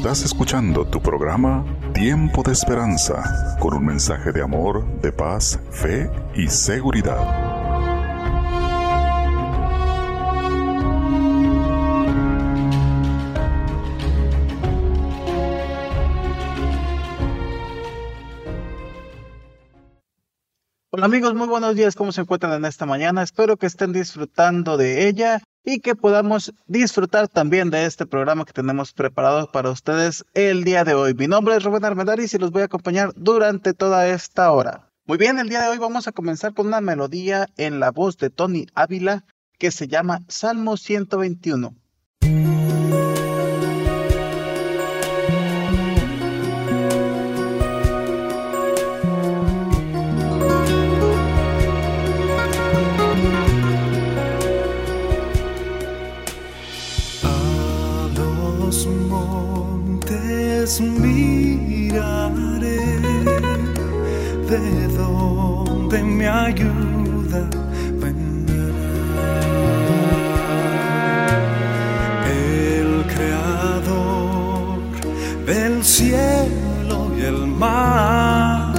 Estás escuchando tu programa Tiempo de Esperanza con un mensaje de amor, de paz, fe y seguridad. Hola amigos, muy buenos días. ¿Cómo se encuentran en esta mañana? Espero que estén disfrutando de ella y que podamos disfrutar también de este programa que tenemos preparado para ustedes el día de hoy. Mi nombre es Rubén Armendaris y los voy a acompañar durante toda esta hora. Muy bien, el día de hoy vamos a comenzar con una melodía en la voz de Tony Ávila que se llama Salmo 121. Miraré de donde me ayuda vendrá. El creador del cielo y el mar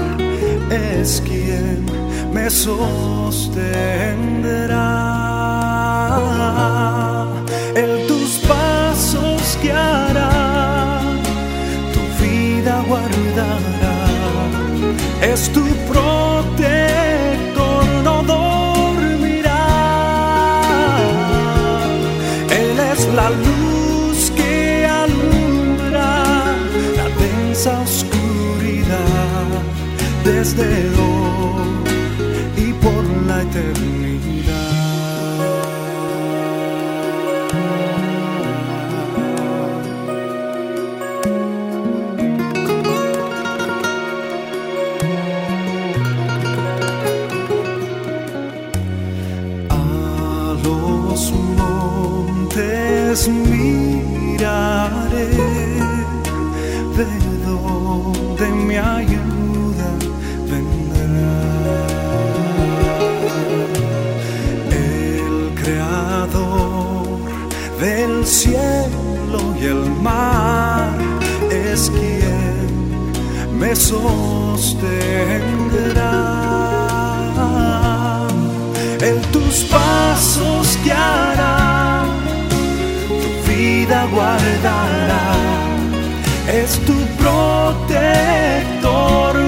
es quien me sostendrá. Guardará, es tu protector, no dormirá. Él es la luz que alumbra la densa oscuridad desde sostendrá. En tus pasos guiará vida guardará, es tu protector,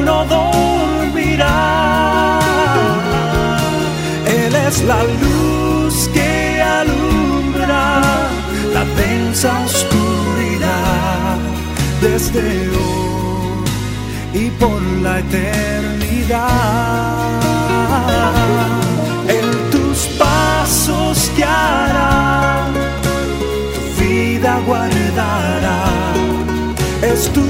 no dormirá. Él es la luz que alumbra la densa oscuridad desde hoy por la eternidad. En tus pasos guiará vida guardará, es tu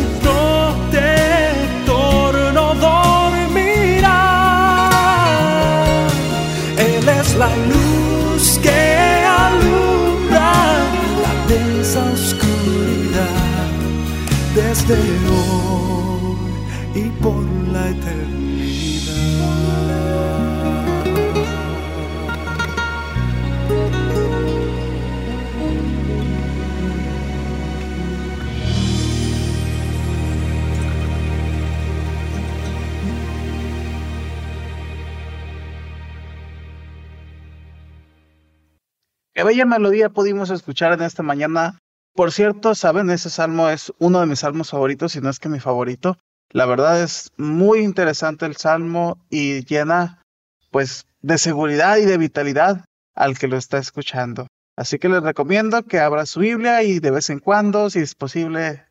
Bella melodía pudimos escuchar en esta mañana. Por cierto, saben, ese salmo es uno de mis salmos favoritos, si no es que mi favorito. La verdad es muy interesante el salmo y llena, pues, de seguridad y de vitalidad al que lo está escuchando. Así que les recomiendo que abra su Biblia y de vez en cuando, si es posible,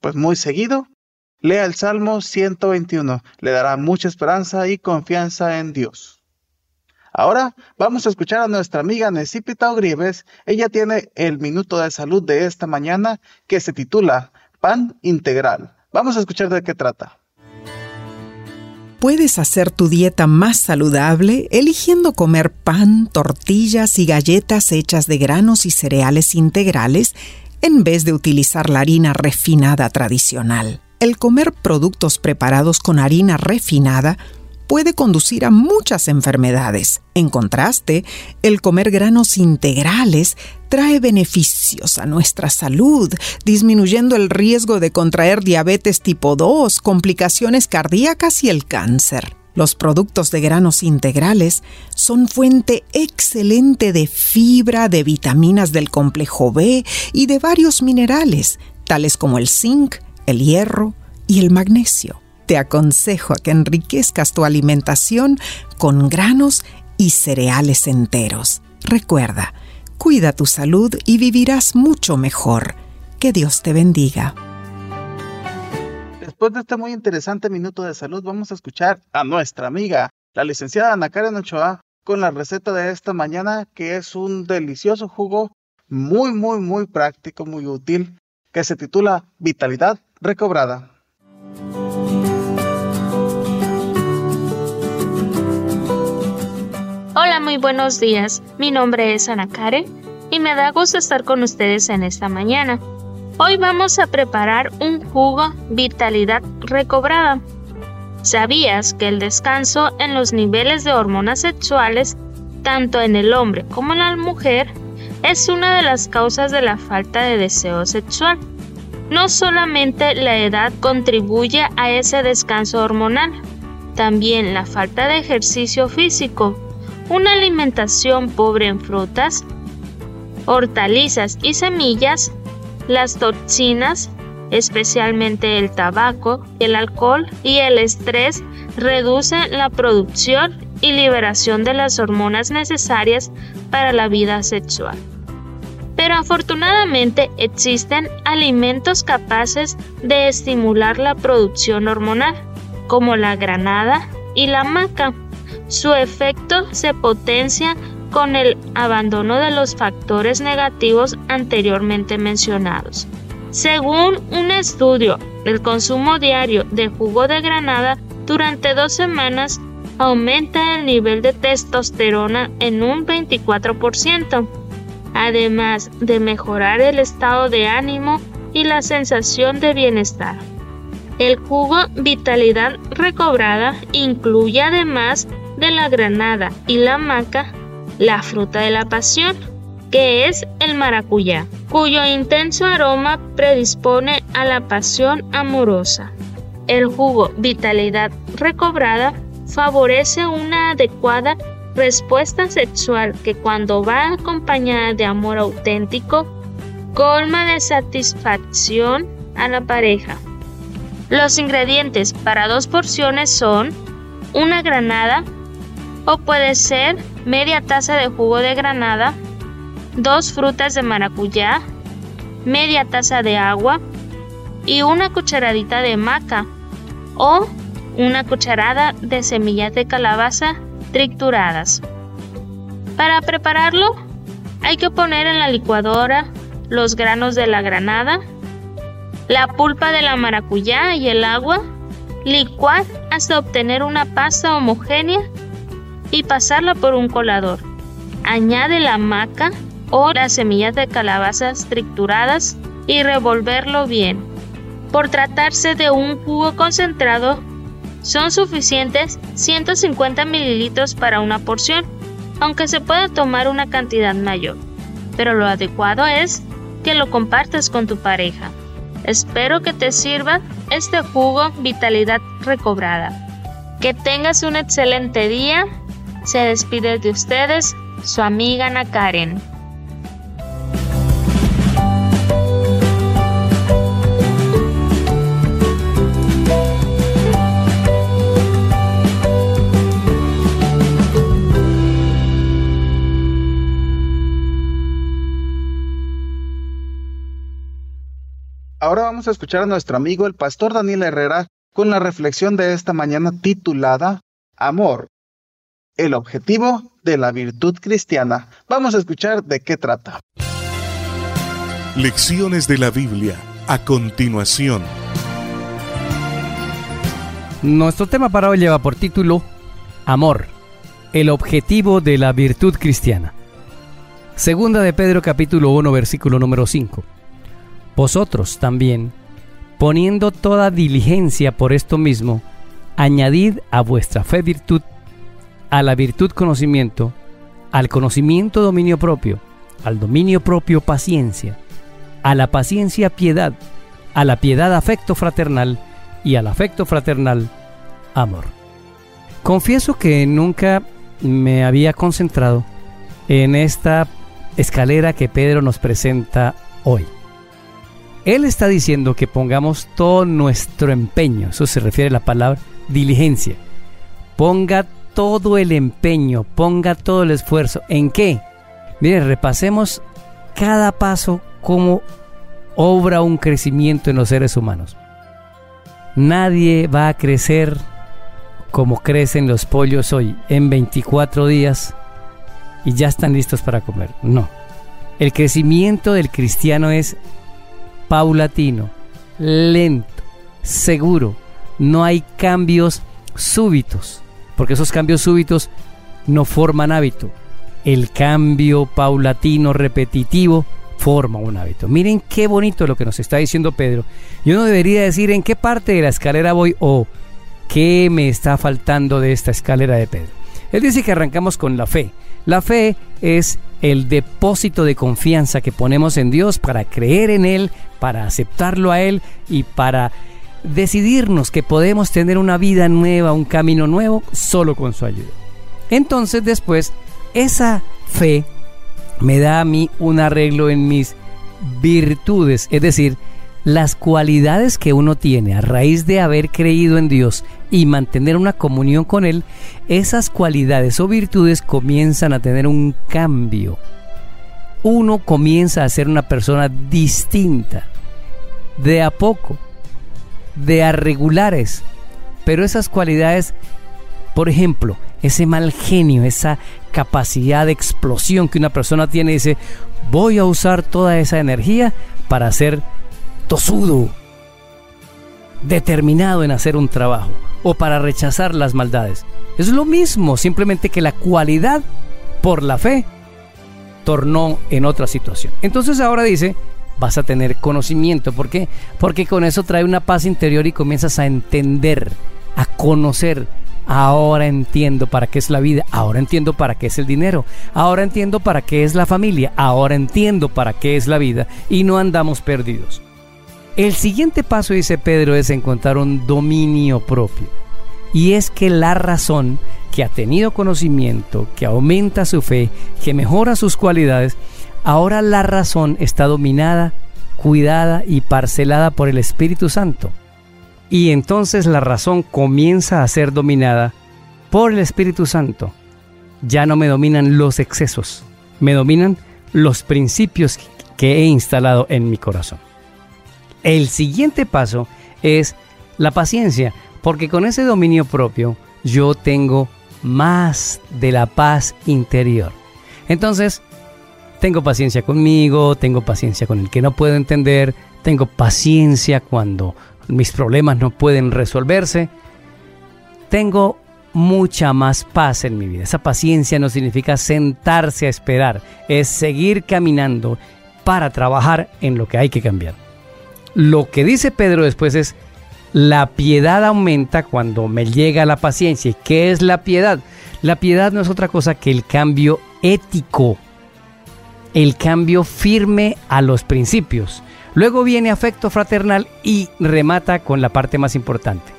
pues muy seguido, lea el Salmo 121. Le dará mucha esperanza y confianza en Dios. Ahora vamos a escuchar a nuestra amiga Necipita Ogrieves. Ella tiene el minuto de salud de esta mañana que se titula Pan Integral. Vamos a escuchar de qué trata. Puedes hacer tu dieta más saludable eligiendo comer pan, tortillas y galletas hechas de granos y cereales integrales en vez de utilizar la harina refinada tradicional. El comer productos preparados con harina refinada puede conducir a muchas enfermedades. En contraste, el comer granos integrales trae beneficios a nuestra salud, disminuyendo el riesgo de contraer diabetes tipo 2, complicaciones cardíacas y el cáncer. Los productos de granos integrales son fuente excelente de fibra, de vitaminas del complejo B y de varios minerales, tales como el zinc, el hierro y el magnesio. Te aconsejo a que enriquezcas tu alimentación con granos y cereales enteros. Recuerda, cuida tu salud y vivirás mucho mejor. Que Dios te bendiga. Después de este muy interesante minuto de salud, vamos a escuchar a nuestra amiga, la licenciada Ana Karen Ochoa, con la receta de esta mañana, que es un delicioso jugo muy, muy, muy práctico, muy útil, que se titula Vitalidad Recobrada. Muy buenos días. Mi nombre es Ana y me da gusto estar con ustedes en esta mañana. Hoy vamos a preparar un jugo Vitalidad Recobrada. ¿Sabías que el descanso en los niveles de hormonas sexuales, tanto en el hombre como en la mujer, es una de las causas de la falta de deseo sexual? No solamente la edad contribuye a ese descanso hormonal, también la falta de ejercicio físico, una alimentación pobre en frutas, hortalizas y semillas las toxinas, especialmente el tabaco, el alcohol y el estrés, reducen la producción y liberación de las hormonas necesarias para la vida sexual. Pero afortunadamente existen alimentos capaces de estimular la producción hormonal, como la granada y la maca. Su efecto se potencia con el abandono de los factores negativos anteriormente mencionados. Según un estudio, el consumo diario de jugo de granada durante dos semanas aumenta el nivel de testosterona en un 24%, además de mejorar el estado de ánimo y la sensación de bienestar. El jugo Vitalidad Recobrada incluye además de la granada y la maca la fruta de la pasión, que es el maracuyá, cuyo intenso aroma predispone a la pasión amorosa. El jugo Vitalidad Recobrada favorece una adecuada respuesta sexual que cuando va acompañada de amor auténtico, colma de satisfacción a la pareja. Los ingredientes para dos porciones son una granada o puede ser media taza de jugo de granada, dos frutas de maracuyá, media taza de agua y una cucharadita de maca o una cucharada de semillas de calabaza trituradas. Para prepararlo hay que poner en la licuadora los granos de la granada, la pulpa de la maracuyá y el agua, licuar hasta obtener una pasta homogénea y pasarla por un colador. Añade la maca o las semillas de calabazas trituradas y revolverlo bien. Por tratarse de un jugo concentrado, son suficientes 150 mililitros para una porción, aunque se pueda tomar una cantidad mayor. Pero lo adecuado es que lo compartas con tu pareja. Espero que te sirva este jugo Vitalidad Recobrada. Que tengas un excelente día se despide de ustedes su amiga Ana Karen. Ahora vamos a escuchar a nuestro amigo el pastor Daniel Herrera con la reflexión de esta mañana titulada Amor, el objetivo de la virtud cristiana. Vamos a escuchar de qué trata. Lecciones de la Biblia a continuación. Nuestro tema para hoy lleva por título Amor, el objetivo de la virtud cristiana. Segunda de Pedro capítulo 1 versículo número 5. Vosotros también, poniendo toda diligencia por esto mismo, añadid a vuestra fe virtud, a la virtud conocimiento, al conocimiento dominio propio, al dominio propio paciencia, a la paciencia piedad, a la piedad afecto fraternal y al afecto fraternal amor. Confieso que nunca me había concentrado en esta escalera que Pedro nos presenta hoy. Él está diciendo que pongamos todo nuestro empeño, eso se refiere a la palabra diligencia. Ponga todo el empeño, ponga todo el esfuerzo. ¿En qué? Mire, repasemos cada paso como obra un crecimiento en los seres humanos. Nadie va a crecer como crecen los pollos hoy, en 24 días y ya están listos para comer. No. El crecimiento del cristiano es paulatino, lento, seguro. No hay cambios súbitos, porque esos cambios súbitos no forman hábito. El cambio paulatino, repetitivo, forma un hábito. Miren qué bonito lo que nos está diciendo Pedro. Yo no debería decir en qué parte de la escalera voy o qué me está faltando de esta escalera de Pedro. Él dice que arrancamos con la fe. La fe es el depósito de confianza que ponemos en Dios para creer en Él, para aceptarlo a Él y para decidirnos que podemos tener una vida nueva, un camino nuevo, solo con su ayuda. Entonces después, esa fe me da a mí un arreglo en mis virtudes, es decir, las cualidades que uno tiene a raíz de haber creído en Dios y mantener una comunión con Él, esas cualidades o virtudes comienzan a tener un cambio. Uno comienza a ser una persona distinta, de a poco, de a regulares, pero esas cualidades, por ejemplo, ese mal genio, esa capacidad de explosión que una persona tiene, dice, voy a usar toda esa energía para hacer tosudo, determinado en hacer un trabajo o para rechazar las maldades. Es lo mismo, simplemente que la cualidad por la fe tornó en otra situación. Entonces ahora dice, vas a tener conocimiento. ¿Por qué? Porque con eso trae una paz interior y comienzas a entender, a conocer. Ahora entiendo para qué es la vida, ahora entiendo para qué es el dinero, ahora entiendo para qué es la familia, ahora entiendo para qué es la vida y no andamos perdidos. El siguiente paso, dice Pedro, es encontrar un dominio propio. Y es que la razón que ha tenido conocimiento, que aumenta su fe, que mejora sus cualidades, ahora la razón está dominada, cuidada y parcelada por el Espíritu Santo. Y entonces la razón comienza a ser dominada por el Espíritu Santo. Ya no me dominan los excesos, me dominan los principios que he instalado en mi corazón. El siguiente paso es la paciencia, porque con ese dominio propio yo tengo más de la paz interior. Entonces, tengo paciencia conmigo, tengo paciencia con el que no puedo entender, tengo paciencia cuando mis problemas no pueden resolverse. Tengo mucha más paz en mi vida. Esa paciencia no significa sentarse a esperar, es seguir caminando para trabajar en lo que hay que cambiar. Lo que dice Pedro después es, la piedad aumenta cuando me llega la paciencia. ¿Y qué es la piedad? La piedad no es otra cosa que el cambio ético, el cambio firme a los principios. Luego viene afecto fraternal y remata con la parte más importante,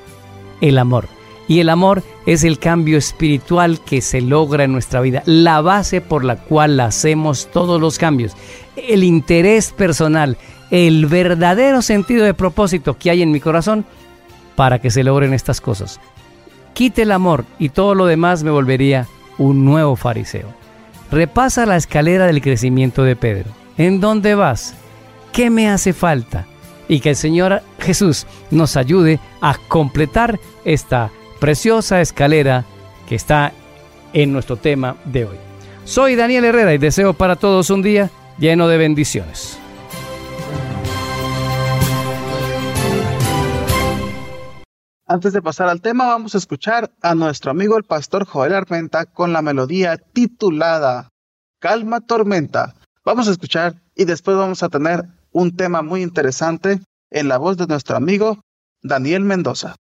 el amor. Y el amor es el cambio espiritual que se logra en nuestra vida, la base por la cual hacemos todos los cambios, el interés personal, el verdadero sentido de propósito que hay en mi corazón para que se logren estas cosas. Quite el amor y todo lo demás me volvería un nuevo fariseo. Repasa la escalera del crecimiento de Pedro. ¿En dónde vas? ¿Qué me hace falta? Y que el Señor Jesús nos ayude a completar esta preciosa escalera que está en nuestro tema de hoy. Soy Daniel Herrera y deseo para todos un día lleno de bendiciones. Antes de pasar al tema, vamos a escuchar a nuestro amigo el pastor Joel Armenta con la melodía titulada Calma Tormenta. Vamos a escuchar y después vamos a tener un tema muy interesante en la voz de nuestro amigo Daniel Mendoza.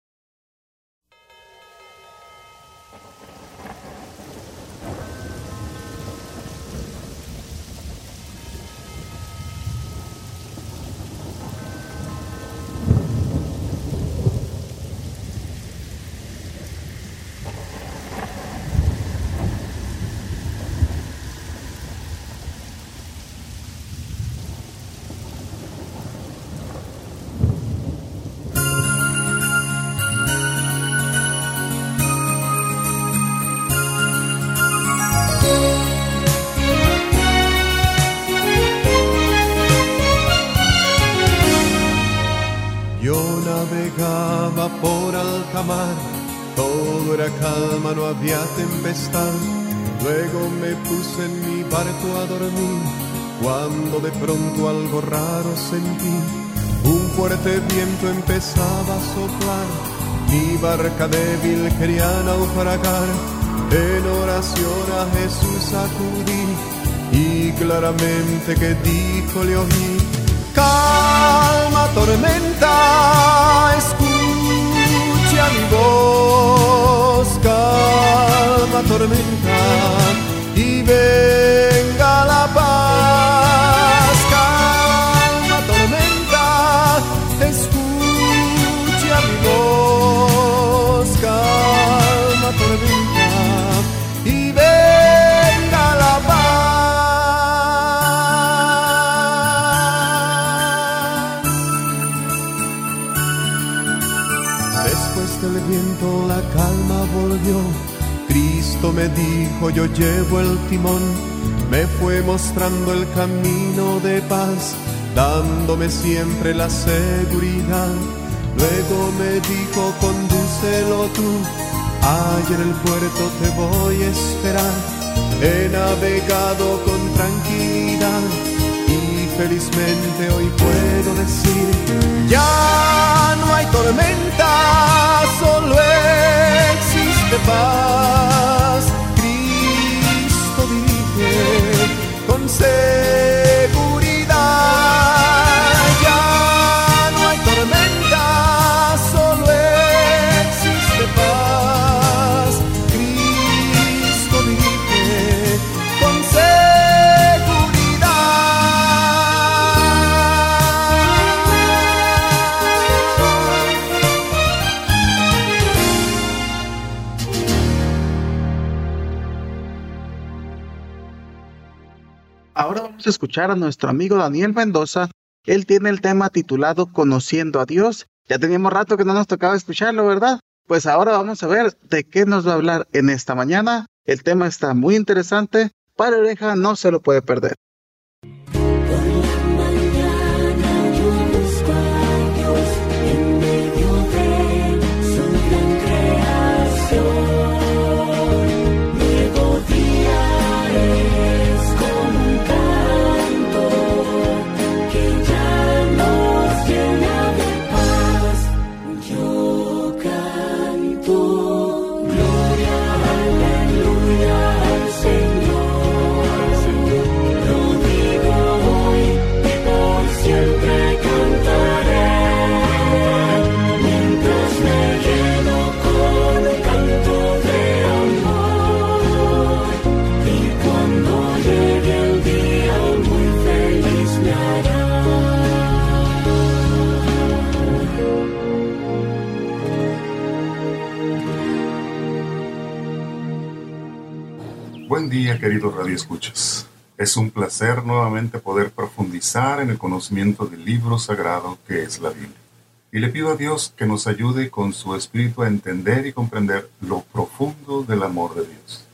Había tempestad. Luego me puse en mi barco a dormir, cuando de pronto algo raro sentí. Un fuerte viento empezaba a soplar, mi barca débil quería naufragar. En oración a Jesús acudí y claramente que dijo le oí, calma tormenta, escucha mi voz, calma tormenta y venga yo llevo el timón. Me fue mostrando el camino de paz, dándome siempre la seguridad. Luego me dijo, condúcelo tú. Allá en el puerto te voy a esperar. He navegado con tranquilidad y felizmente hoy puedo decir, ya escuchar a nuestro amigo Daniel Mendoza. Él tiene el tema titulado Conociendo a Dios. Ya teníamos rato que no nos tocaba escucharlo, ¿verdad? Pues ahora vamos a ver de qué nos va a hablar en esta mañana. El tema está muy interesante. Para oreja no se lo puede perder. Día, queridos radioescuchas. Es un placer nuevamente poder profundizar en el conocimiento del libro sagrado que es la Biblia. Y le pido a Dios que nos ayude con su espíritu a entender y comprender lo profundo del amor de Dios.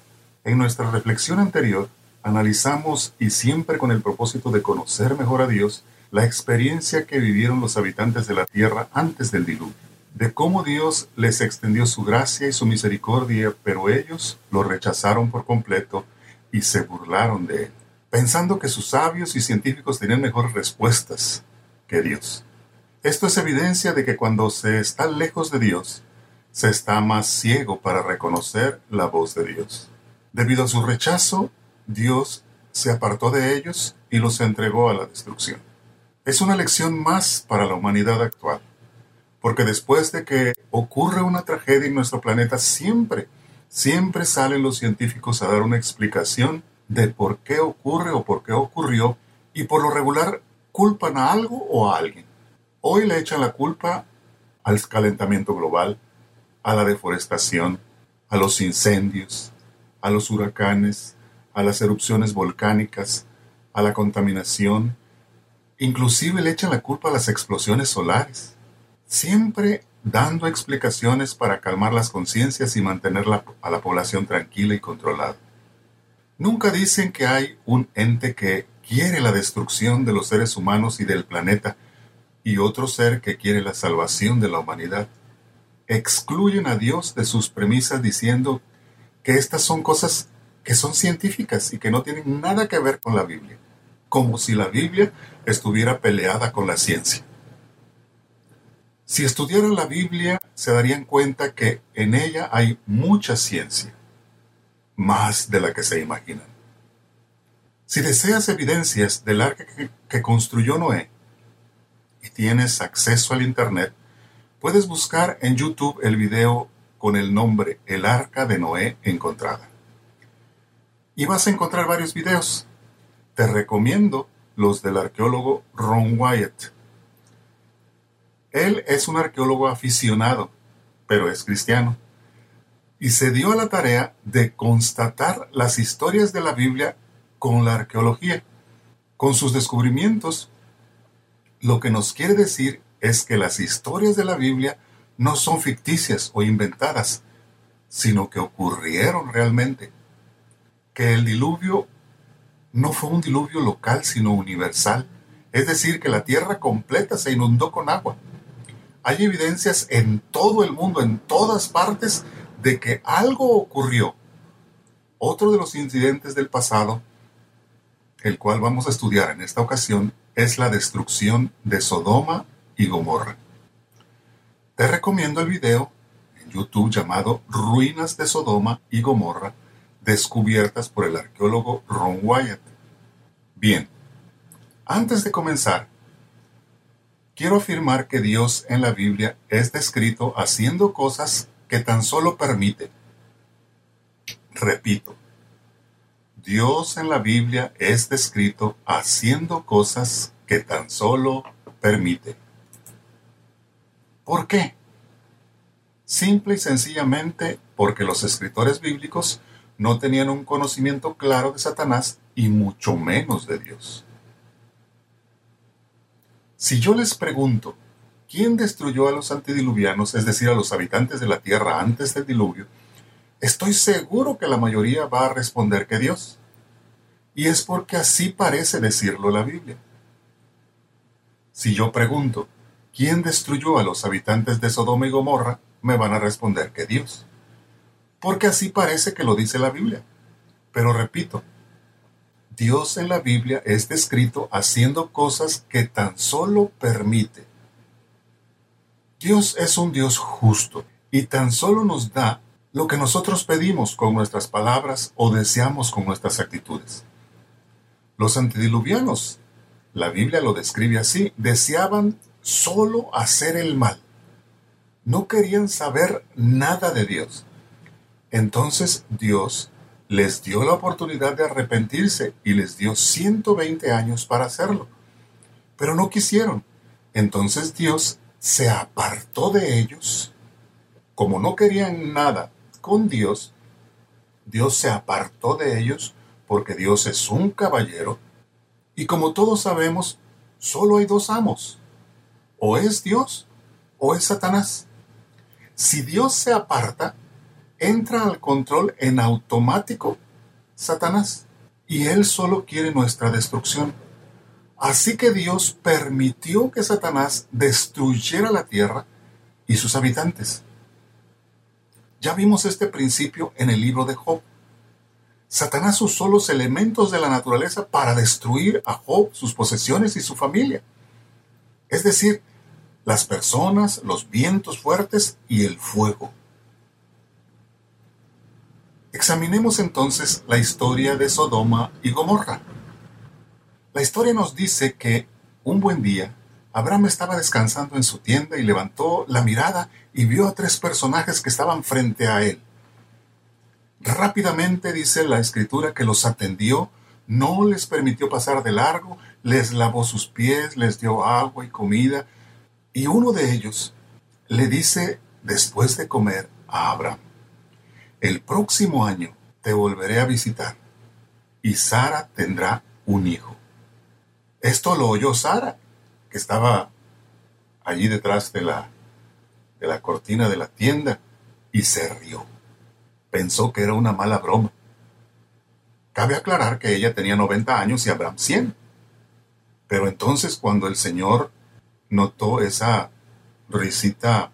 En nuestra reflexión anterior, analizamos y siempre con el propósito de conocer mejor a Dios, la experiencia que vivieron los habitantes de la tierra antes del diluvio, de cómo Dios les extendió su gracia y su misericordia, pero ellos lo rechazaron por completo y se burlaron de él, pensando que sus sabios y científicos tenían mejores respuestas que Dios. Esto es evidencia de que cuando se está lejos de Dios, se está más ciego para reconocer la voz de Dios. Debido a su rechazo, Dios se apartó de ellos y los entregó a la destrucción. Es una lección más para la humanidad actual, porque después de que ocurre una tragedia en nuestro planeta, siempre, siempre salen los científicos a dar una explicación de por qué ocurre o por qué ocurrió, y por lo regular culpan a algo o a alguien. Hoy le echan la culpa al calentamiento global, a la deforestación, a los incendios, a los huracanes, a las erupciones volcánicas, a la contaminación, inclusive le echan la culpa a las explosiones solares, siempre dando explicaciones para calmar las conciencias y mantener a la población tranquila y controlada. Nunca dicen que hay un ente que quiere la destrucción de los seres humanos y del planeta y otro ser que quiere la salvación de la humanidad. excluyen a Dios de sus premisas diciendo que estas son cosas que son científicas y que no tienen nada que ver con la Biblia, como si la Biblia estuviera peleada con la ciencia. Si estudiaran la Biblia, se darían cuenta que en ella hay mucha ciencia, más de la que se imaginan. Si deseas evidencias del arca que, construyó Noé y tienes acceso al Internet, puedes buscar en YouTube el video con el nombre El arca de Noé encontrada. Y vas a encontrar varios videos. Te recomiendo los del arqueólogo Ron Wyatt. Él es un arqueólogo aficionado, pero es cristiano, y se dio a la tarea de constatar las historias de la Biblia con la arqueología. Con sus descubrimientos, lo que nos quiere decir es que las historias de la Biblia no son ficticias o inventadas, sino que ocurrieron realmente. Que el diluvio no fue un diluvio local, sino universal. Es decir, que la tierra completa se inundó con agua. Hay evidencias en todo el mundo, en todas partes, de que algo ocurrió. Otro de los incidentes del pasado, el cual vamos a estudiar en esta ocasión, es la destrucción de Sodoma y Gomorra. Te recomiendo el video en YouTube llamado Ruinas de Sodoma y Gomorra, descubiertas por el arqueólogo Ron Wyatt. Bien, antes de comenzar, quiero afirmar que Dios en la Biblia es descrito haciendo cosas que tan solo permite. Repito, Dios en la Biblia es descrito haciendo cosas que tan solo permite. ¿Por qué? Simple y sencillamente porque los escritores bíblicos no tenían un conocimiento claro de Satanás y mucho menos de Dios. Si yo les pregunto, ¿quién destruyó a los antediluvianos, es decir, a los habitantes de la tierra antes del diluvio? Estoy seguro que la mayoría va a responder que Dios. Y es porque así parece decirlo la Biblia. Si yo pregunto, ¿quién destruyó a los habitantes de Sodoma y Gomorra? Me van a responder que Dios. Porque así parece que lo dice la Biblia. Pero repito, Dios en la Biblia es descrito haciendo cosas que tan solo permite. Dios es un Dios justo y tan solo nos da lo que nosotros pedimos con nuestras palabras o deseamos con nuestras actitudes. Los antediluvianos, la Biblia lo describe así, deseaban solo hacer el mal. No querían saber nada de Dios. Entonces Dios les dio la oportunidad de arrepentirse y les dio 120 años para hacerlo. Pero no quisieron. Entonces Dios se apartó de ellos. Como no querían nada con Dios, Dios se apartó de ellos porque Dios es un caballero. Y como todos sabemos, solo hay dos amos. O es Dios o es Satanás. Si Dios se aparta, entra al control en automático Satanás. Y él solo quiere nuestra destrucción. Así que Dios permitió que Satanás destruyera la tierra y sus habitantes. Ya vimos este principio en el libro de Job. Satanás usó los elementos de la naturaleza para destruir a Job, sus posesiones y su familia. Es decir, las personas, los vientos fuertes y el fuego. Examinemos entonces la historia de Sodoma y Gomorra. La historia nos dice que un buen día Abraham estaba descansando en su tienda y levantó la mirada y vio a tres personajes que estaban frente a él. Rápidamente dice la escritura que los atendió, no les permitió pasar de largo, les lavó sus pies, les dio agua y comida, y uno de ellos le dice después de comer a Abraham, el próximo año te volveré a visitar y Sara tendrá un hijo. Esto lo oyó Sara, que estaba allí detrás de la, de la cortina de la tienda, y se rió. Pensó que era una mala broma. Cabe aclarar que ella tenía 90 años y Abraham 100. Pero entonces cuando el Señor notó esa risita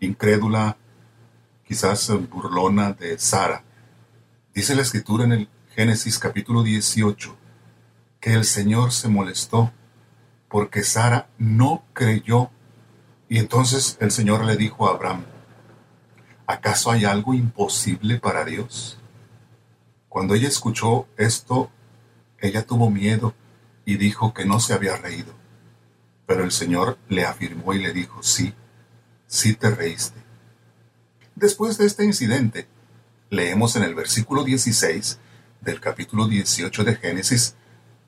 incrédula, quizás burlona de Sara. Dice la escritura en el Génesis capítulo 18 que el Señor se molestó porque Sara no creyó. Y entonces el Señor le dijo a Abraham, ¿acaso hay algo imposible para Dios? Cuando ella escuchó esto, ella tuvo miedo y dijo que no se había reído. Pero el Señor le afirmó y le dijo, sí, sí te reíste. Después de este incidente, leemos en el versículo 16 del capítulo 18 de Génesis,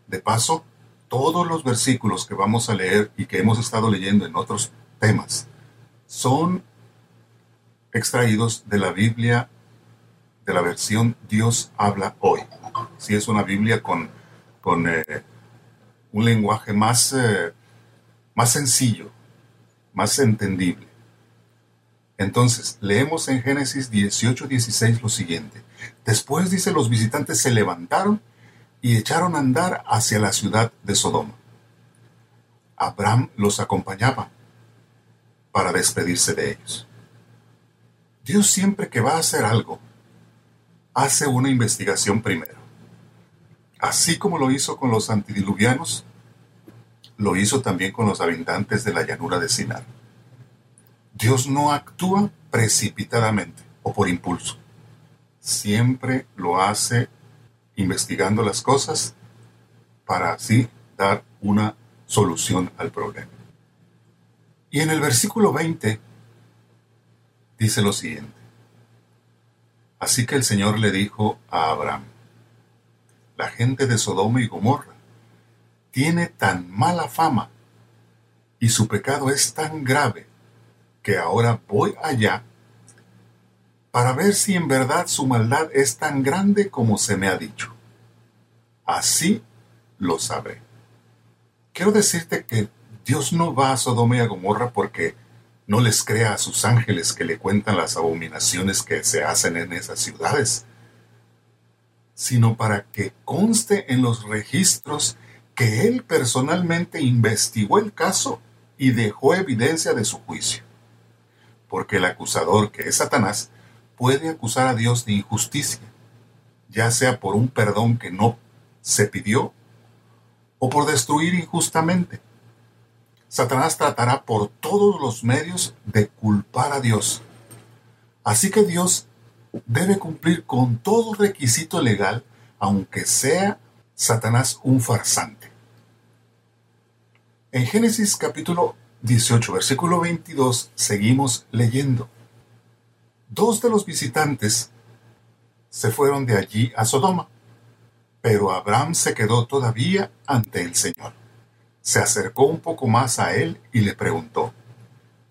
de paso, todos los versículos que vamos a leer y que hemos estado leyendo en otros temas son extraídos de la Biblia, de la versión Dios habla hoy. Si es una Biblia con, eh, un lenguaje más, eh, más sencillo, más entendible. Entonces, leemos en Génesis 18, 16 lo siguiente. Después dice, los visitantes se levantaron y echaron a andar hacia la ciudad de Sodoma. Abraham los acompañaba para despedirse de ellos. Dios siempre que va a hacer algo, hace una investigación primero. Así como lo hizo con los antidiluvianos, lo hizo también con los habitantes de la llanura de Sinar. Dios no actúa precipitadamente o por impulso. Siempre lo hace investigando las cosas para así dar una solución al problema. Y en el versículo 20 dice lo siguiente. Así que el Señor le dijo a Abraham, la gente de Sodoma y Gomorra tiene tan mala fama y su pecado es tan grave que ahora voy allá para ver si en verdad su maldad es tan grande como se me ha dicho. Así lo sabré. Quiero decirte que Dios no va a Sodoma y a Gomorra porque no les crea a sus ángeles que le cuentan las abominaciones que se hacen en esas ciudades, sino para que conste en los registros que Él personalmente investigó el caso y dejó evidencia de su juicio. Porque el acusador, que es Satanás, puede acusar a Dios de injusticia, ya sea por un perdón que no se pidió o por destruir injustamente. Satanás tratará por todos los medios de culpar a Dios. Así que Dios debe cumplir con todo requisito legal, aunque sea Satanás un farsante. En Génesis capítulo 18, versículo 22, seguimos leyendo. Dos de los visitantes se fueron de allí a Sodoma, pero Abraham se quedó todavía ante el Señor se acercó un poco más a él y le preguntó,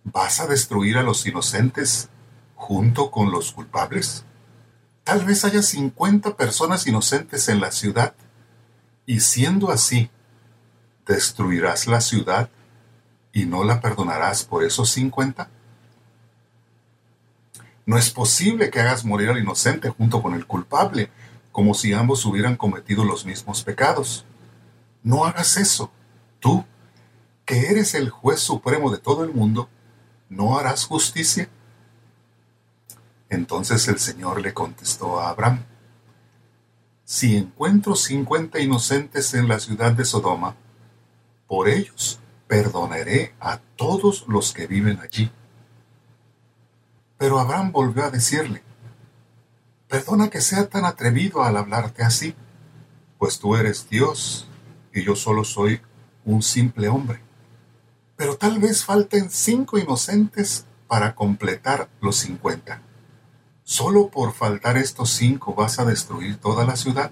¿Vas a destruir a los inocentes junto con los culpables? Tal vez haya 50 personas inocentes en la ciudad, y siendo así, ¿destruirás la ciudad y no la perdonarás por esos 50? No es posible que hagas morir al inocente junto con el culpable, como si ambos hubieran cometido los mismos pecados. No hagas eso. Tú, que eres el juez supremo de todo el mundo, ¿no harás justicia? Entonces el Señor le contestó a Abraham, si encuentro cincuenta inocentes en la ciudad de Sodoma, por ellos perdonaré a todos los que viven allí. Pero Abraham volvió a decirle, perdona que sea tan atrevido al hablarte así, pues tú eres Dios y yo solo soy un simple hombre. Pero tal vez falten cinco inocentes para completar los cincuenta. ¿Solo por faltar estos cinco vas a destruir toda la ciudad?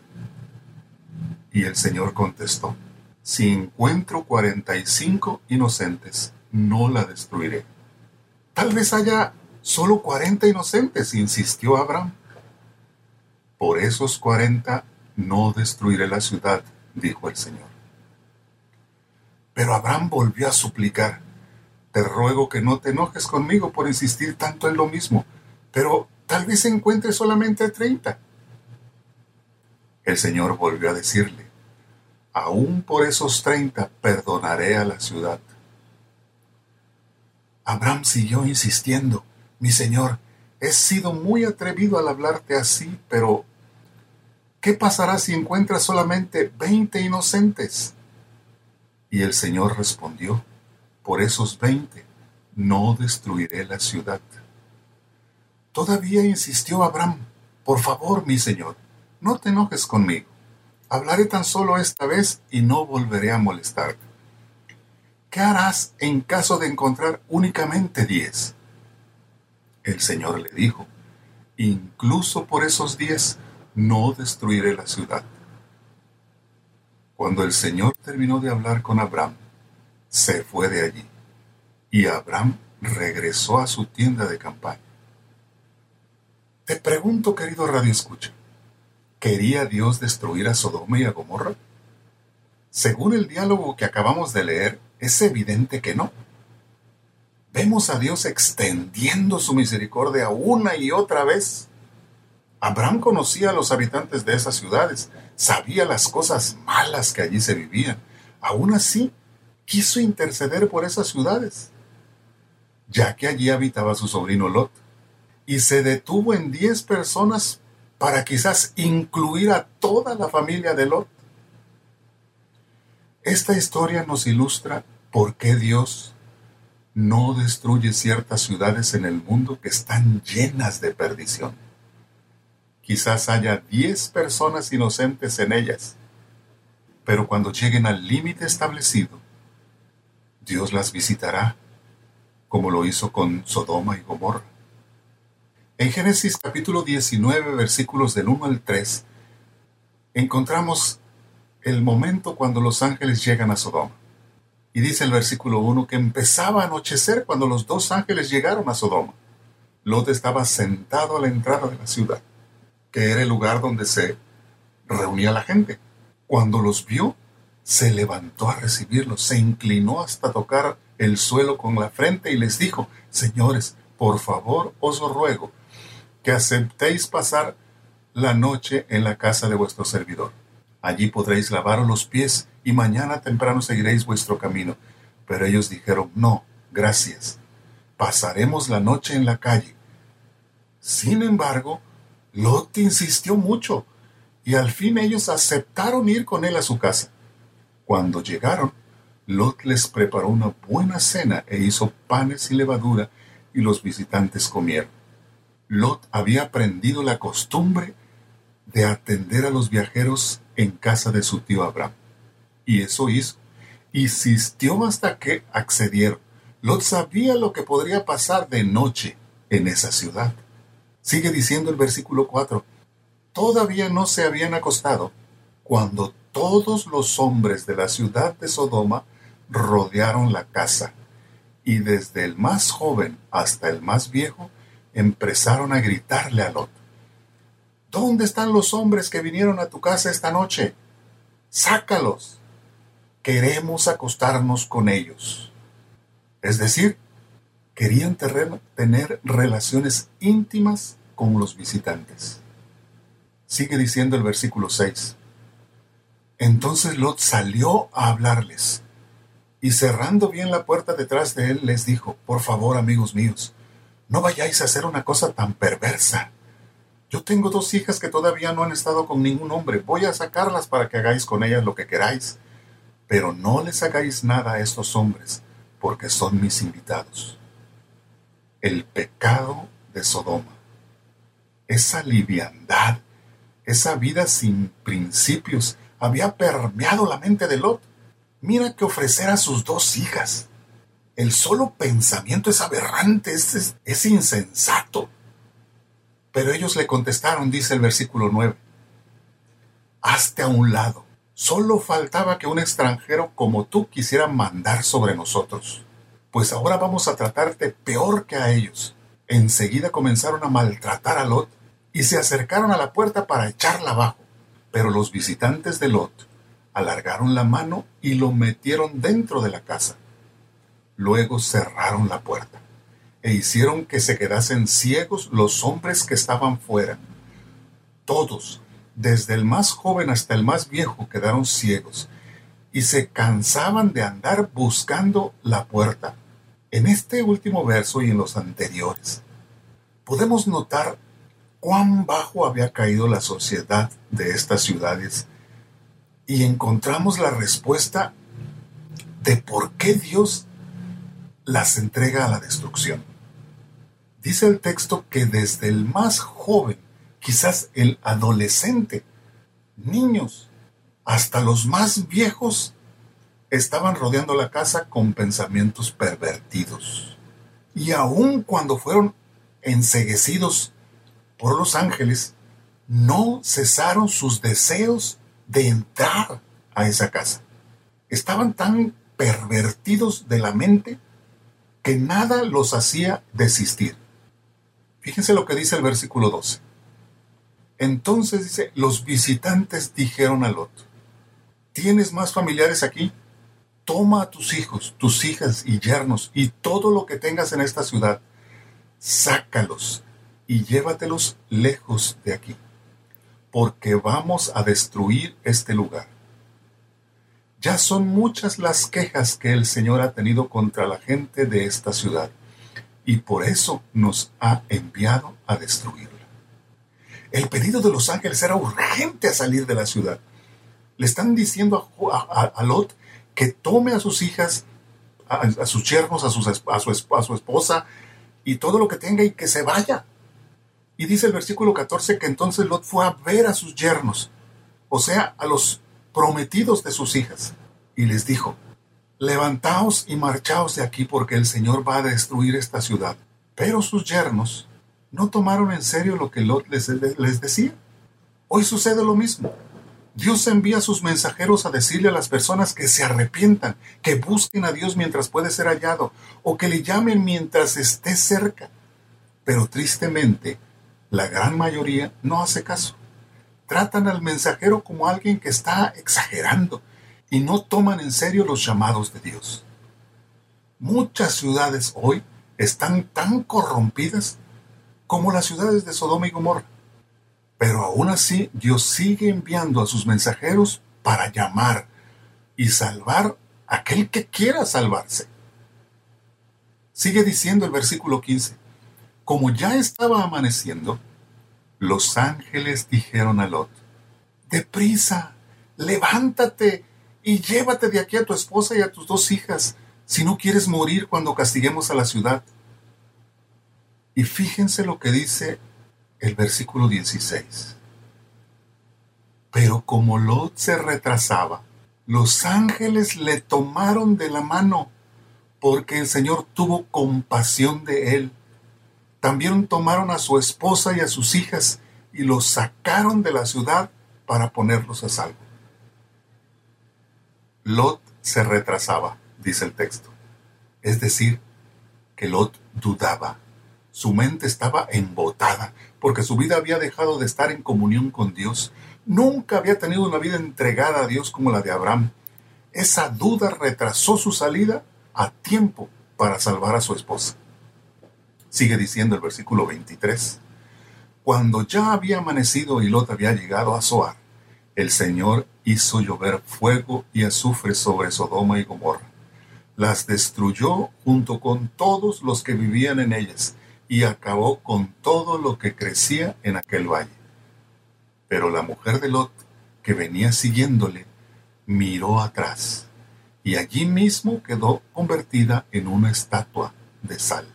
Y el Señor contestó, si encuentro cuarenta y cinco inocentes, no la destruiré. Tal vez haya solo cuarenta inocentes, insistió Abraham. Por esos cuarenta no destruiré la ciudad, dijo el Señor. Pero Abraham volvió a suplicar, te ruego que no te enojes conmigo por insistir tanto en lo mismo, pero tal vez encuentre solamente treinta. El Señor volvió a decirle, aún por esos treinta perdonaré a la ciudad. Abraham siguió insistiendo, mi señor, he sido muy atrevido al hablarte así, pero ¿qué pasará si encuentras solamente veinte inocentes? Y el Señor respondió, por esos veinte no destruiré la ciudad. Todavía insistió Abraham, por favor, mi Señor, no te enojes conmigo. Hablaré tan solo esta vez y no volveré a molestarte. ¿Qué harás en caso de encontrar únicamente diez? El Señor le dijo, incluso por esos diez no destruiré la ciudad. Cuando el Señor terminó de hablar con Abraham, se fue de allí, y Abraham regresó a su tienda de campaña. Te pregunto, querido Radio Escucha, ¿quería Dios destruir a Sodoma y a Gomorra? Según el diálogo que acabamos de leer, es evidente que no. Vemos a Dios extendiendo su misericordia una y otra vez. Abraham conocía a los habitantes de esas ciudades, sabía las cosas malas que allí se vivían. Aún así, quiso interceder por esas ciudades, ya que allí habitaba su sobrino Lot y se detuvo en 10 personas para quizás incluir a toda la familia de Lot. Esta historia nos ilustra por qué Dios no destruye ciertas ciudades en el mundo que están llenas de perdición. Quizás haya 10 personas inocentes en ellas, pero cuando lleguen al límite establecido, Dios las visitará, como lo hizo con Sodoma y Gomorra. En Génesis capítulo 19, versículos del 1 al 3, encontramos el momento cuando los ángeles llegan a Sodoma. Y dice el versículo 1 que empezaba a anochecer cuando los dos ángeles llegaron a Sodoma. Lot estaba sentado a la entrada de la ciudad, que era el lugar donde se reunía la gente. Cuando los vio, se levantó a recibirlos, se inclinó hasta tocar el suelo con la frente y les dijo, Señores, por favor os ruego que aceptéis pasar la noche en la casa de vuestro servidor. Allí podréis lavaros los pies y mañana temprano seguiréis vuestro camino. Pero ellos dijeron, no, gracias. Pasaremos la noche en la calle. Sin embargo, Lot insistió mucho y al fin ellos aceptaron ir con él a su casa. Cuando llegaron, Lot les preparó una buena cena e hizo panes y levadura y los visitantes comieron. Lot había aprendido la costumbre de atender a los viajeros en casa de su tío Abraham. Y eso hizo. Insistió hasta que accedieron. Lot sabía lo que podría pasar de noche en esa ciudad. Sigue diciendo el versículo 4. Todavía no se habían acostado cuando todos los hombres de la ciudad de Sodoma rodearon la casa, y desde el más joven hasta el más viejo empezaron a gritarle a Lot. ¿Dónde están los hombres que vinieron a tu casa esta noche? Sácalos. Queremos acostarnos con ellos. Es decir, querían tener, relaciones íntimas con los visitantes. Sigue diciendo el versículo 6. Entonces Lot salió a hablarles y cerrando bien la puerta detrás de él les dijo, por favor amigos míos, no vayáis a hacer una cosa tan perversa. Yo tengo dos hijas que todavía no han estado con ningún hombre. Voy a sacarlas para que hagáis con ellas lo que queráis. Pero no les hagáis nada a estos hombres, porque son mis invitados. El pecado de Sodoma, esa liviandad, esa vida sin principios, había permeado la mente de Lot. Mira que ofrecer a sus dos hijas. El solo pensamiento es aberrante, es, insensato. Pero ellos le contestaron, dice el versículo 9, hazte a un lado. Solo faltaba que un extranjero como tú quisiera mandar sobre nosotros. Pues ahora vamos a tratarte peor que a ellos. Enseguida comenzaron a maltratar a Lot y se acercaron a la puerta para echarla abajo. Pero los visitantes de Lot alargaron la mano y lo metieron dentro de la casa. Luego cerraron la puerta e hicieron que se quedasen ciegos los hombres que estaban fuera. Todos, desde el más joven hasta el más viejo, quedaron ciegos y se cansaban de andar buscando la puerta. En este último verso y en los anteriores, podemos notar cuán bajo había caído la sociedad de estas ciudades y encontramos la respuesta de por qué Dios las entrega a la destrucción. Dice el texto que desde el más joven, quizás el adolescente, niños, hasta los más viejos, estaban rodeando la casa con pensamientos pervertidos. Y aun cuando fueron enseguecidos por los ángeles, no cesaron sus deseos de entrar a esa casa. Estaban tan pervertidos de la mente que nada los hacía desistir. Fíjense lo que dice el versículo 12. Entonces dice, los visitantes dijeron a Lot, ¿tienes más familiares aquí? Toma a tus hijos, tus hijas y yernos y todo lo que tengas en esta ciudad, sácalos y llévatelos lejos de aquí, porque vamos a destruir este lugar. Ya son muchas las quejas que el Señor ha tenido contra la gente de esta ciudad, y por eso nos ha enviado a destruirla. El pedido de los ángeles era urgente a salir de la ciudad. Le están diciendo a, Lot que tome a sus hijas, a, sus yernos, a, su, a su esposa y todo lo que tenga y que se vaya. Y dice el versículo 14 que entonces Lot fue a ver a sus yernos, o sea, a los prometidos de sus hijas, y les dijo, levantaos y marchaos de aquí porque el Señor va a destruir esta ciudad. Pero sus yernos no tomaron en serio lo que Lot les, les decía. Hoy sucede lo mismo. Dios envía sus mensajeros a decirle a las personas que se arrepientan, que busquen a Dios mientras puede ser hallado, o que le llamen mientras esté cerca. Pero tristemente, la gran mayoría no hace caso. Tratan al mensajero como alguien que está exagerando y no toman en serio los llamados de Dios. Muchas ciudades hoy están tan corrompidas como las ciudades de Sodoma y Gomorra. Pero aún así Dios sigue enviando a sus mensajeros para llamar y salvar a aquel que quiera salvarse. Sigue diciendo el versículo 15, como ya estaba amaneciendo, los ángeles dijeron a Lot, deprisa, levántate y llévate de aquí a tu esposa y a tus dos hijas, si no quieres morir cuando castiguemos a la ciudad. Y fíjense lo que dice el versículo 16. Pero como Lot se retrasaba, los ángeles le tomaron de la mano, porque el Señor tuvo compasión de él. También tomaron a su esposa y a sus hijas y los sacaron de la ciudad para ponerlos a salvo. Lot se retrasaba, dice el texto. Es decir, que Lot dudaba. Su mente estaba embotada porque su vida había dejado de estar en comunión con Dios. Nunca había tenido una vida entregada a Dios como la de Abraham. Esa duda retrasó su salida a tiempo para salvar a su esposa. Sigue diciendo el versículo 23. Cuando ya había amanecido y Lot había llegado a Zoar, el Señor hizo llover fuego y azufre sobre Sodoma y Gomorra. Las destruyó junto con todos los que vivían en ellas y acabó con todo lo que crecía en aquel valle. Pero la mujer de Lot, que venía siguiéndole, miró atrás y allí mismo quedó convertida en una estatua de sal.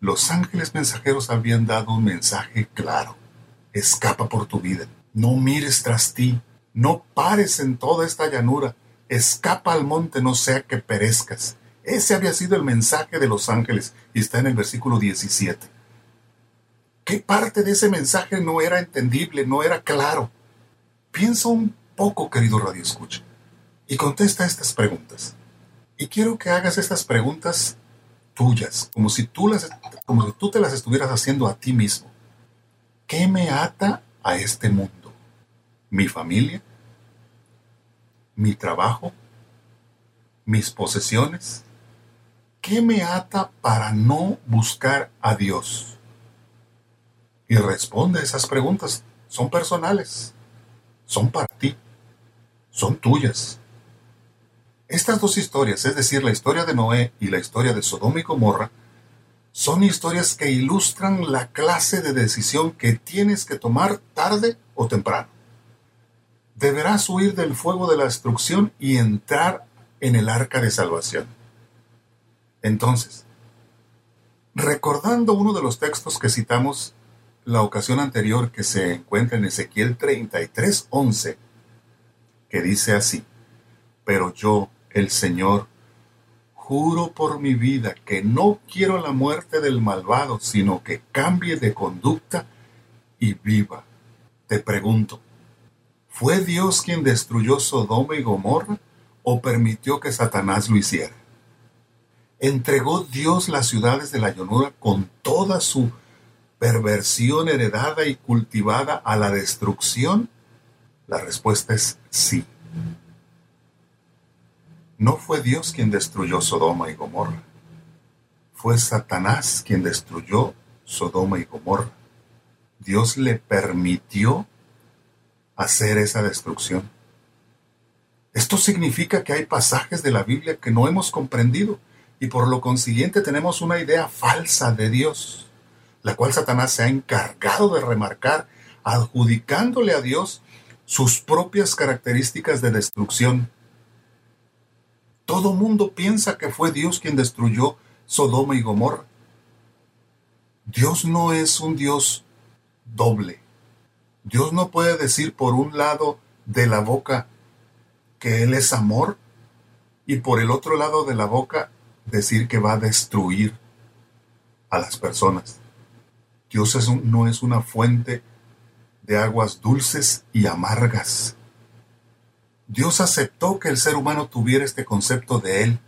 Los ángeles mensajeros habían dado un mensaje claro. Escapa por tu vida. No mires tras ti. No pares en toda esta llanura. Escapa al monte, no sea que perezcas. Ese había sido el mensaje de los ángeles y está en el versículo 17. ¿Qué parte de ese mensaje no era entendible, no era claro? Piensa un poco, querido Radio Escucha, y contesta estas preguntas. Y quiero que hagas estas preguntas tuyas, como si tú, las, como si tú te las estuvieras haciendo a ti mismo. ¿Qué me ata a este mundo? ¿Mi familia? ¿Mi trabajo? ¿Mis posesiones? ¿Qué me ata para no buscar a Dios? Y responde esas preguntas. Son personales. Son para ti. Son tuyas. Estas dos historias, es decir, la historia de Noé y la historia de Sodoma y Gomorra, Son historias que ilustran la clase de decisión que tienes que tomar tarde o temprano. Deberás huir del fuego de la destrucción y entrar en el arca de salvación. Entonces, recordando uno de los textos que citamos la ocasión anterior que se encuentra en Ezequiel 33:11, que dice así, pero yo, el Señor, juro por mi vida que no quiero la muerte del malvado, sino que cambie de conducta y viva. Te pregunto, ¿fue Dios quien destruyó Sodoma y Gomorra o permitió que Satanás lo hiciera? ¿Entregó Dios las ciudades de la llanura con toda su perversión heredada y cultivada a la destrucción? La respuesta es sí. No fue Dios quien destruyó Sodoma y Gomorra. Fue Satanás quien destruyó Sodoma y Gomorra. Dios le permitió hacer esa destrucción. Esto significa que hay pasajes de la Biblia que no hemos comprendido y por lo consiguiente tenemos una idea falsa de Dios, la cual Satanás se ha encargado de remarcar, adjudicándole a Dios sus propias características de destrucción. Todo mundo piensa que fue Dios quien destruyó Sodoma y Gomorra. Dios no es un Dios doble. Dios no puede decir por un lado de la boca que Él es amor y por el otro lado de la boca decir que va a destruir a las personas. Dios no es una fuente de aguas dulces y amargas. Dios aceptó que el ser humano tuviera este concepto de Él,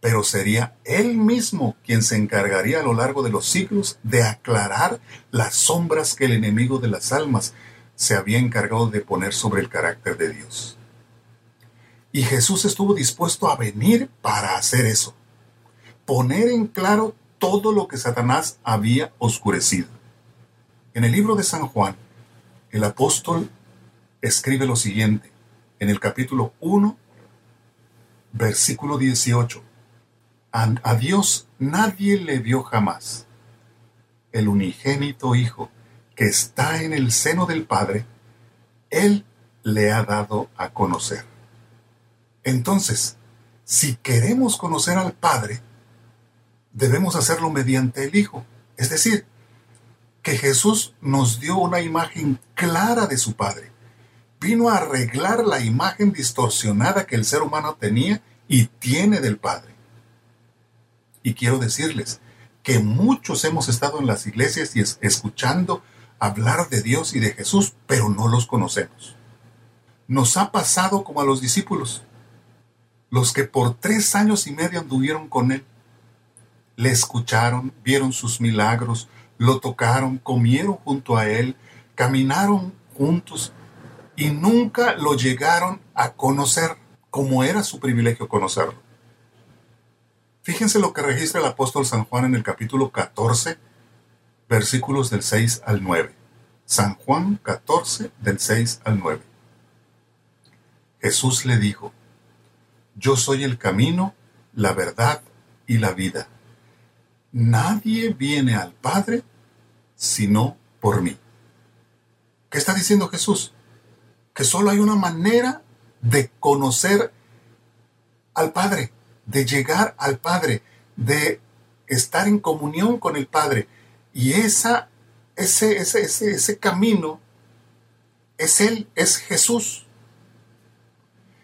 pero sería Él mismo quien se encargaría a lo largo de los siglos de aclarar las sombras que el enemigo de las almas se había encargado de poner sobre el carácter de Dios. Y Jesús estuvo dispuesto a venir para hacer eso, poner en claro todo lo que Satanás había oscurecido. En el libro de San Juan, el apóstol escribe lo siguiente, en el capítulo 1, versículo 18. A, a Dios nadie le vio jamás. El unigénito Hijo que está en el seno del Padre, Él le ha dado a conocer. Entonces, si queremos conocer al Padre, debemos hacerlo mediante el Hijo. Es decir, que Jesús nos dio una imagen clara de su Padre. Vino a arreglar la imagen distorsionada que el ser humano tenía y tiene del Padre. Y quiero decirles que muchos hemos estado en las iglesias y es- escuchando hablar de Dios y de Jesús, pero no los conocemos. Nos ha pasado como a los discípulos, los que por tres años y medio anduvieron con Él. Le escucharon, vieron sus milagros, lo tocaron, comieron junto a Él, caminaron juntos y nunca lo llegaron a conocer como era su privilegio conocerlo. Fíjense lo que registra el apóstol San Juan en el capítulo 14, versículos del 6 al 9. San Juan 14, del 6 al 9. Jesús le dijo, Yo soy el camino, la verdad y la vida. Nadie viene al Padre sino por mí. ¿Qué está diciendo Jesús? Que solo hay una manera de conocer al Padre, de llegar al Padre, de estar en comunión con el Padre. Y esa, ese, ese, ese, camino es Él, es Jesús.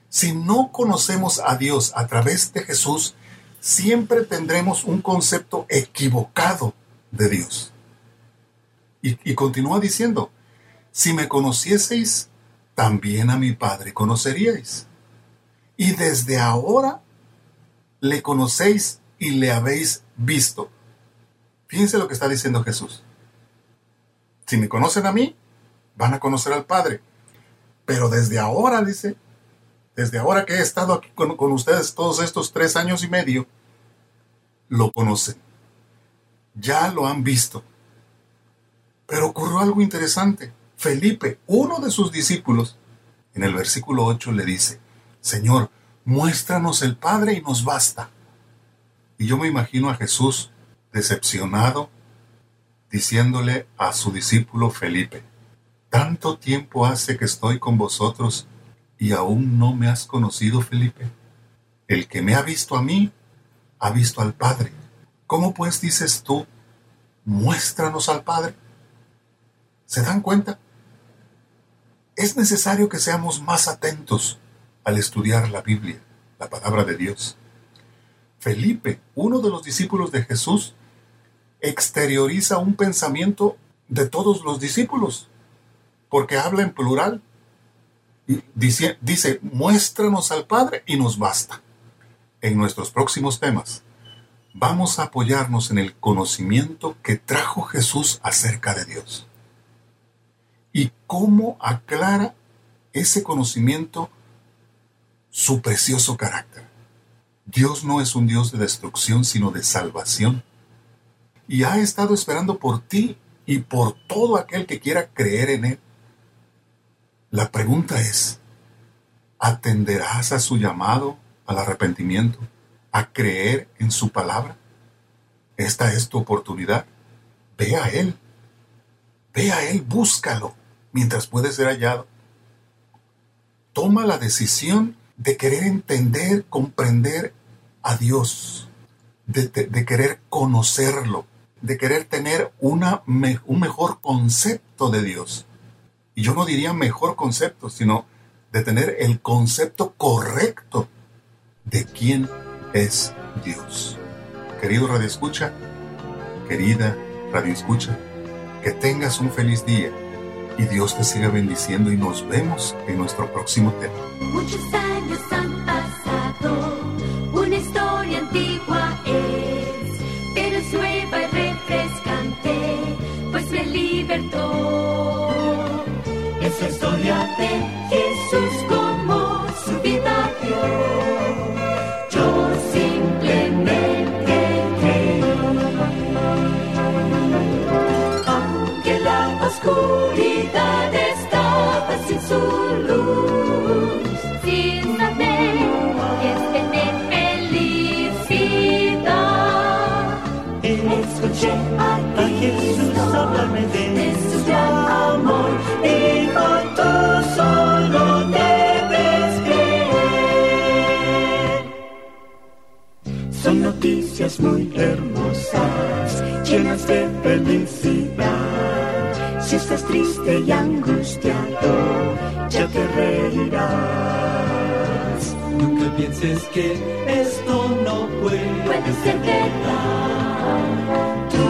Si no conocemos a Dios a través de Jesús, siempre tendremos un concepto equivocado de Dios. Y, y continúa diciendo, si me conocieseis, también a mi Padre conoceríais. Y desde ahora le conocéis y le habéis visto. Fíjense lo que está diciendo Jesús. Si me conocen a mí, van a conocer al Padre. Pero desde ahora, dice, desde ahora que he estado aquí con, con ustedes todos estos tres años y medio, lo conocen. Ya lo han visto. Pero ocurrió algo interesante. Felipe, uno de sus discípulos, en el versículo 8 le dice, Señor, muéstranos el Padre y nos basta. Y yo me imagino a Jesús decepcionado, diciéndole a su discípulo Felipe, ¿tanto tiempo hace que estoy con vosotros y aún no me has conocido, Felipe? El que me ha visto a mí, ha visto al Padre. ¿Cómo pues dices tú, muéstranos al Padre? ¿Se dan cuenta? Es necesario que seamos más atentos al estudiar la Biblia, la palabra de Dios. Felipe, uno de los discípulos de Jesús, exterioriza un pensamiento de todos los discípulos, porque habla en plural. Dice, dice, muéstranos al Padre y nos basta. En nuestros próximos temas, vamos a apoyarnos en el conocimiento que trajo Jesús acerca de Dios. Y cómo aclara ese conocimiento su precioso carácter. Dios no es un Dios de destrucción, sino de salvación. Y ha estado esperando por ti y por todo aquel que quiera creer en Él. La pregunta es, ¿atenderás a su llamado al arrepentimiento, a creer en su palabra? Esta es tu oportunidad. Ve a Él. Ve a Él, búscalo mientras puede ser hallado. Toma la decisión de querer entender, comprender a Dios, de, querer conocerlo, de querer tener una, un mejor concepto de Dios. Y yo no diría mejor concepto, sino de tener el concepto correcto de quién es Dios. Querido Radio Escucha, querida Radio Escucha, que tengas un feliz día y Dios te siga bendiciendo y nos vemos en nuestro próximo tema. Muchos años han pasado, una historia antigua es, pero es nueva y refrescante, pues me libertó. Es la historia de Hablarme de su amor, dijo tú solo debes creer. Son noticias muy hermosas, llenas de felicidad. Si estás triste y angustiado, ya te reirás. Nunca pienses que esto no puede, Puede ser verdad, tú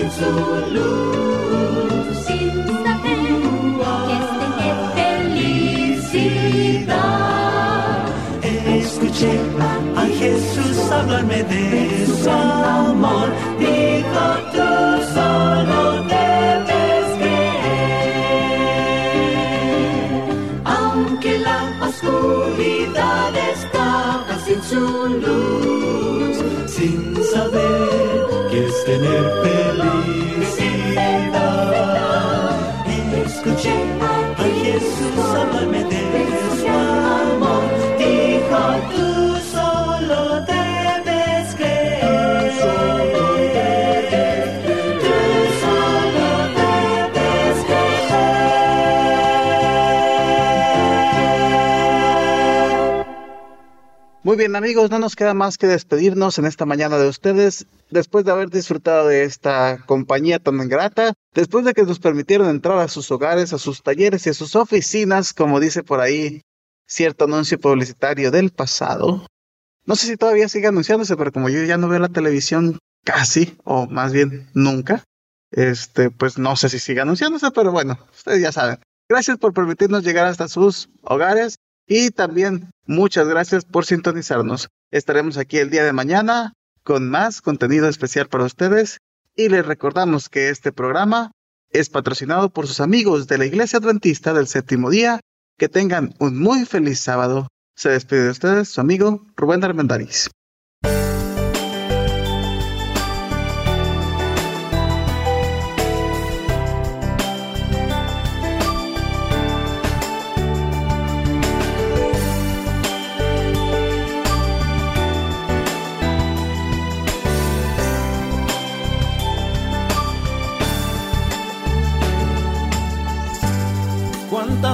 sin su luz, sin saber que es tener felicidad. Escuché a Jesús hablarme de su amor. Dijo tú solo debes creer. Aunque la oscuridad estaba sin su luz, Sin saber tener felicidad. Escuché a Jesús hablarme Muy bien amigos, no nos queda más que despedirnos en esta mañana de ustedes, después de haber disfrutado de esta compañía tan grata, después de que nos permitieron entrar a sus hogares, a sus talleres y a sus oficinas, como dice por ahí cierto anuncio publicitario del pasado. No sé si todavía sigue anunciándose, pero como yo ya no veo la televisión casi, o más bien nunca, este, pues no sé si sigue anunciándose, pero bueno, ustedes ya saben. Gracias por permitirnos llegar hasta sus hogares y también muchas gracias por sintonizarnos. Estaremos aquí el día de mañana con más contenido especial para ustedes y les recordamos que este programa es patrocinado por sus amigos de la Iglesia Adventista del Séptimo Día. Que tengan un muy feliz sábado. Se despide de ustedes su amigo Rubén Armendariz.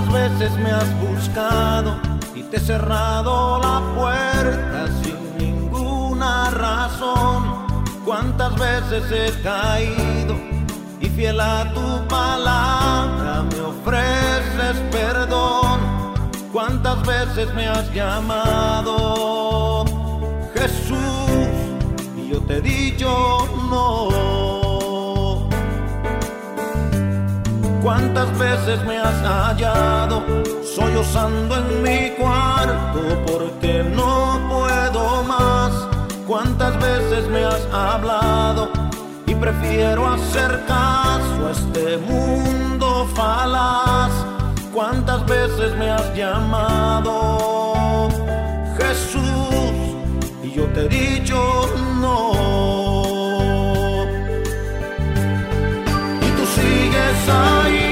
¿Cuántas veces me has buscado y te he cerrado la puerta sin ninguna razón? ¿Cuántas veces he caído y fiel a tu palabra me ofreces perdón? ¿Cuántas veces me has llamado Jesús y yo te he dicho no? Cuántas veces me has hallado sollozando en mi cuarto porque no puedo más. Cuántas veces me has hablado y prefiero hacer caso a este mundo falaz. Cuántas veces me has llamado Jesús y yo te he dicho no. Sigues ahí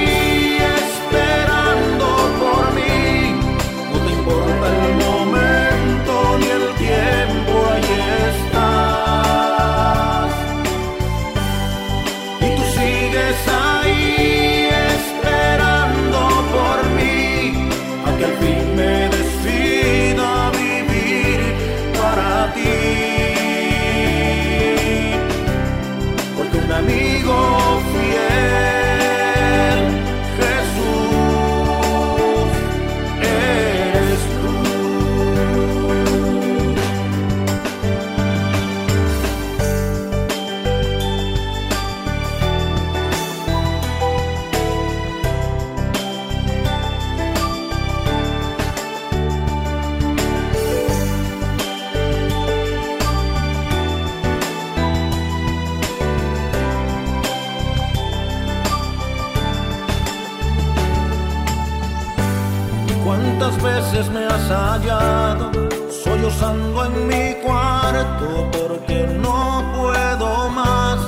has hallado sollozando en mi cuarto porque no puedo más.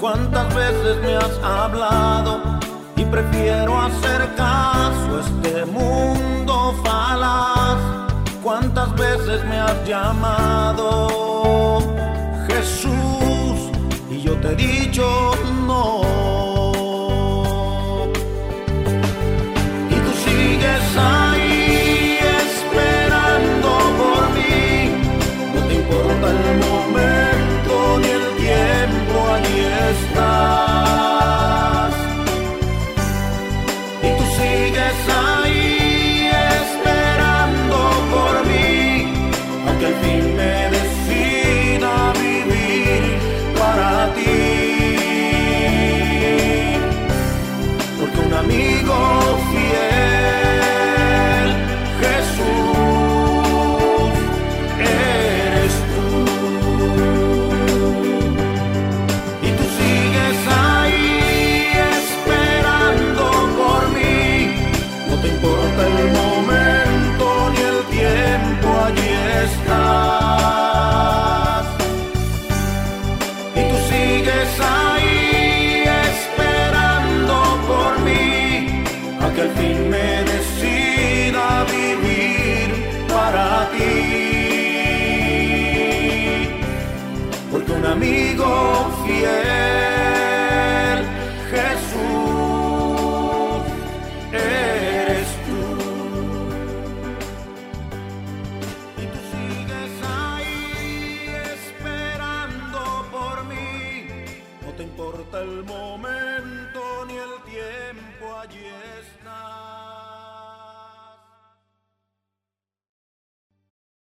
Cuántas veces me has hablado y prefiero hacer caso a este mundo falaz. Cuántas veces me has llamado Jesús y yo te he dicho